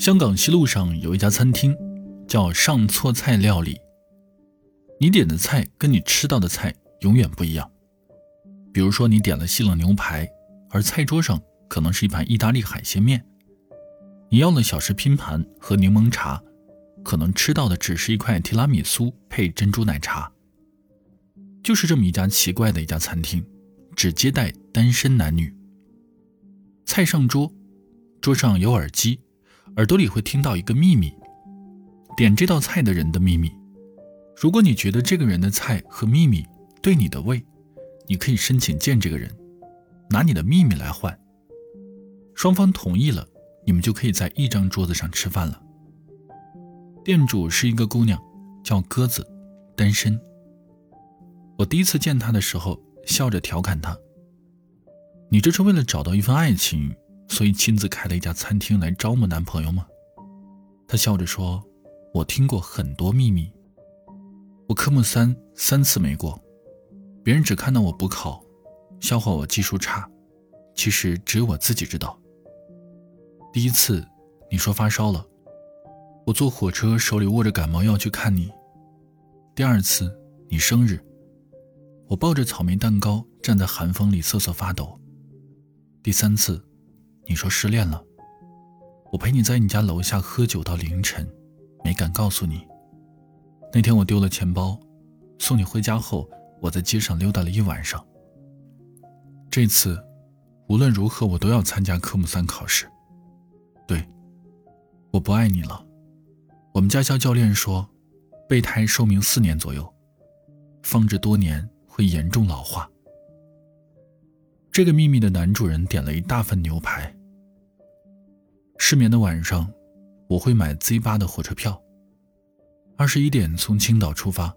香港西路上有一家餐厅，叫上错菜料理。你点的菜跟你吃到的菜永远不一样。比如说，你点了西冷牛排，而菜桌上可能是一盘意大利海鲜面；你要了小食拼盘和柠檬茶，可能吃到的只是一块提拉米苏配珍珠奶茶。就是这么一家奇怪的一家餐厅，只接待单身男女。菜上桌，桌上有耳机。耳朵里会听到一个秘密，点这道菜的人的秘密。如果你觉得这个人的菜和秘密对你的胃，你可以申请见这个人，拿你的秘密来换。双方同意了，你们就可以在一张桌子上吃饭了。店主是一个姑娘，叫鸽子，单身。我第一次见她的时候，笑着调侃她：“你这是为了找到一份爱情？”所以亲自开了一家餐厅来招募男朋友吗？他笑着说：“我听过很多秘密。我科目三三次没过，别人只看到我补考，笑话我技术差，其实只有我自己知道。第一次，你说发烧了，我坐火车手里握着感冒药去看你。第二次，你生日，我抱着草莓蛋糕站在寒风里瑟瑟发抖。第三次。”你说失恋了，我陪你在你家楼下喝酒到凌晨，没敢告诉你。那天我丢了钱包，送你回家后，我在街上溜达了一晚上。这次，无论如何我都要参加科目三考试。对，我不爱你了。我们驾校教练说，备胎寿命四年左右，放置多年会严重老化。这个秘密的男主人点了一大份牛排。失眠的晚上，我会买 Z 八的火车票。二十一点从青岛出发，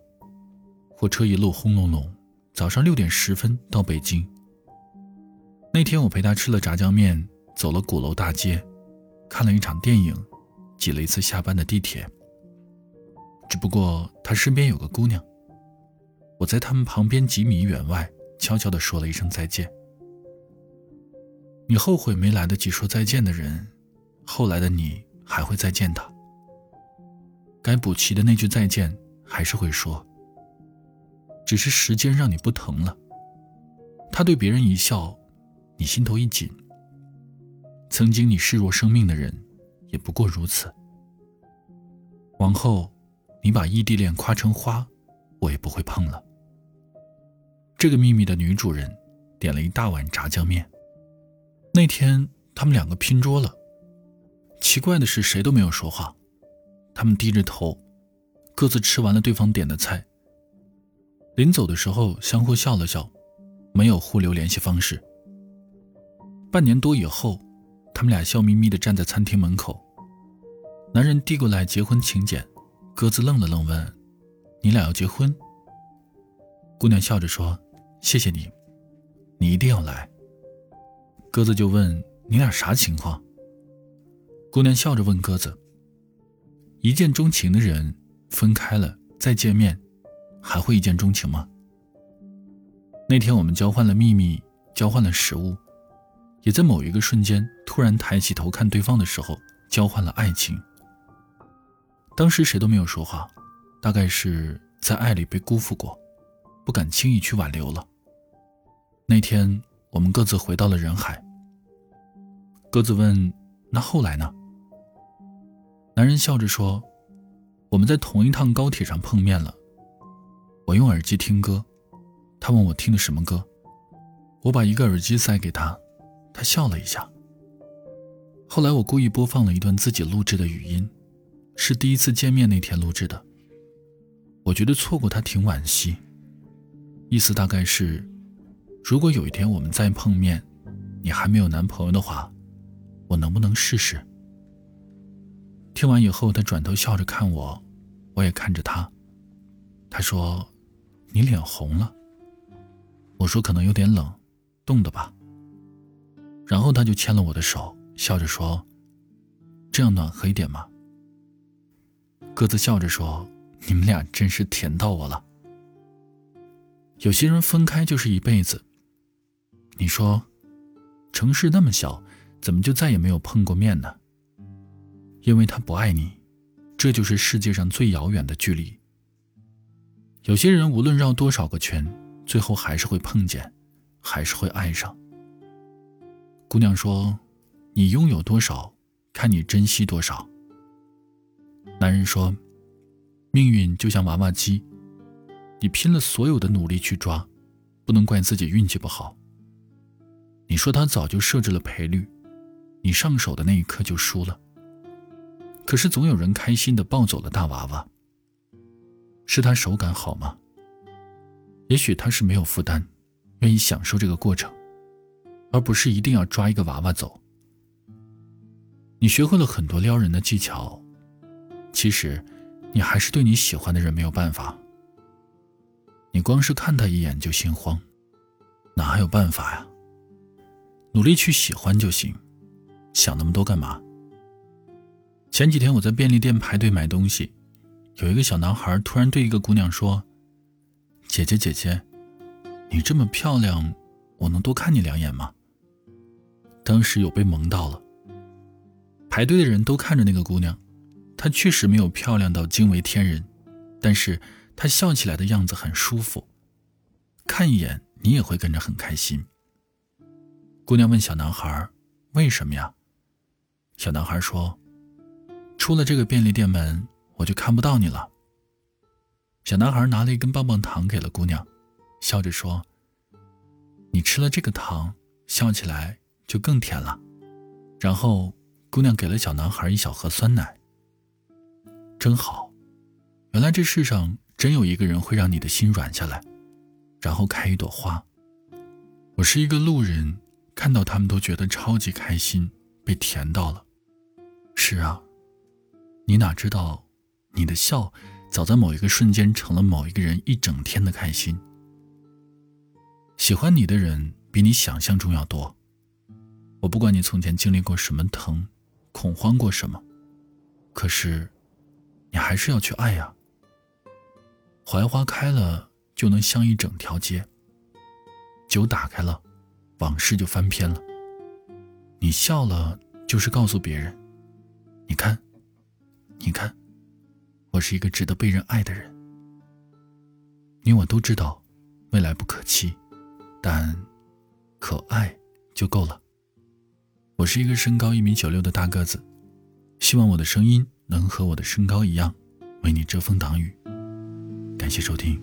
火车一路轰隆隆，早上六点十分到北京。那天我陪他吃了炸酱面，走了鼓楼大街，看了一场电影，挤了一次下班的地铁。只不过他身边有个姑娘，我在他们旁边几米远外悄悄地说了一声再见。你后悔没来得及说再见的人。后来的你还会再见他，该补齐的那句再见还是会说，只是时间让你不疼了。他对别人一笑，你心头一紧。曾经你视若生命的人，也不过如此。往后，你把异地恋夸成花，我也不会碰了。这个秘密的女主人点了一大碗炸酱面。那天他们两个拼桌了。奇怪的是，谁都没有说话，他们低着头，各自吃完了对方点的菜。临走的时候，相互笑了笑，没有互留联系方式。半年多以后，他们俩笑眯眯地站在餐厅门口。男人递过来结婚请柬，鸽子愣了愣，问：“你俩要结婚？”姑娘笑着说：“谢谢你，你一定要来。”鸽子就问：“你俩啥情况？”姑娘笑着问鸽子：“一见钟情的人分开了再见面，还会一见钟情吗？”那天我们交换了秘密，交换了食物，也在某一个瞬间突然抬起头看对方的时候，交换了爱情。当时谁都没有说话，大概是在爱里被辜负过，不敢轻易去挽留了。那天我们各自回到了人海。鸽子问：“那后来呢？”男人笑着说：“我们在同一趟高铁上碰面了。我用耳机听歌，他问我听的什么歌。我把一个耳机塞给他，他笑了一下。后来我故意播放了一段自己录制的语音，是第一次见面那天录制的。我觉得错过他挺惋惜，意思大概是，如果有一天我们再碰面，你还没有男朋友的话，我能不能试试？”听完以后，他转头笑着看我，我也看着他。他说：“你脸红了。”我说：“可能有点冷，冻的吧。”然后他就牵了我的手，笑着说：“这样暖和一点吗？”鸽子笑着说：“你们俩真是甜到我了。”有些人分开就是一辈子。你说，城市那么小，怎么就再也没有碰过面呢？因为他不爱你，这就是世界上最遥远的距离。有些人无论绕多少个圈，最后还是会碰见，还是会爱上。姑娘说：“你拥有多少，看你珍惜多少。”男人说：“命运就像娃娃机，你拼了所有的努力去抓，不能怪自己运气不好。”你说他早就设置了赔率，你上手的那一刻就输了。可是总有人开心的抱走了大娃娃。是他手感好吗？也许他是没有负担，愿意享受这个过程，而不是一定要抓一个娃娃走。你学会了很多撩人的技巧，其实你还是对你喜欢的人没有办法。你光是看他一眼就心慌，哪还有办法呀？努力去喜欢就行，想那么多干嘛？前几天我在便利店排队买东西，有一个小男孩突然对一个姑娘说：“姐姐姐姐，你这么漂亮，我能多看你两眼吗？”当时有被萌到了。排队的人都看着那个姑娘，她确实没有漂亮到惊为天人，但是她笑起来的样子很舒服，看一眼你也会跟着很开心。姑娘问小男孩：“为什么呀？”小男孩说：“出了这个便利店门，我就看不到你了。”小男孩拿了一根棒棒糖给了姑娘，笑着说：“你吃了这个糖，笑起来就更甜了。”然后，姑娘给了小男孩一小盒酸奶。真好，原来这世上真有一个人会让你的心软下来，然后开一朵花。我是一个路人。看到他们都觉得超级开心，被甜到了。是啊，你哪知道，你的笑早在某一个瞬间成了某一个人一整天的开心。喜欢你的人比你想象中要多。我不管你从前经历过什么疼，恐慌过什么，可是，你还是要去爱呀。槐花开了就能香一整条街。酒打开了。往事就翻篇了。你笑了，就是告诉别人：“你看，你看，我是一个值得被人爱的人。”你我都知道，未来不可期，但可爱就够了。我是一个身高一米九六的大个子，希望我的声音能和我的身高一样，为你遮风挡雨。感谢收听。